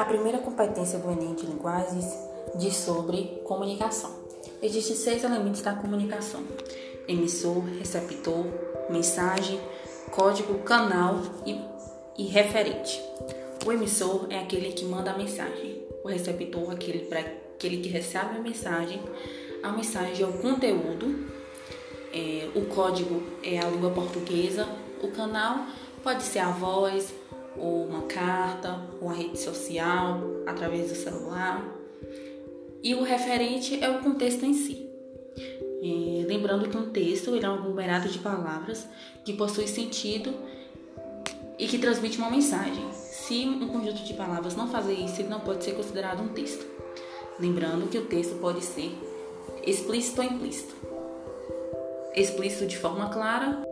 A primeira competência do Enem de Linguagens diz sobre comunicação. Existem seis elementos da comunicação: emissor, receptor, mensagem, código, canal e, e referente. O emissor é aquele que manda a mensagem, o receptor aquele para aquele que recebe a mensagem. A mensagem é o conteúdo, é, o código é a língua portuguesa, o canal pode ser a voz, ou uma carta, ou uma rede social, através do celular. E o referente é o contexto em si. É, lembrando que um texto é um aglomerado de palavras que possui sentido e que transmite uma mensagem. Se um conjunto de palavras não fazer isso, ele não pode ser considerado um texto. Lembrando que o texto pode ser explícito ou implícito. Explícito de forma clara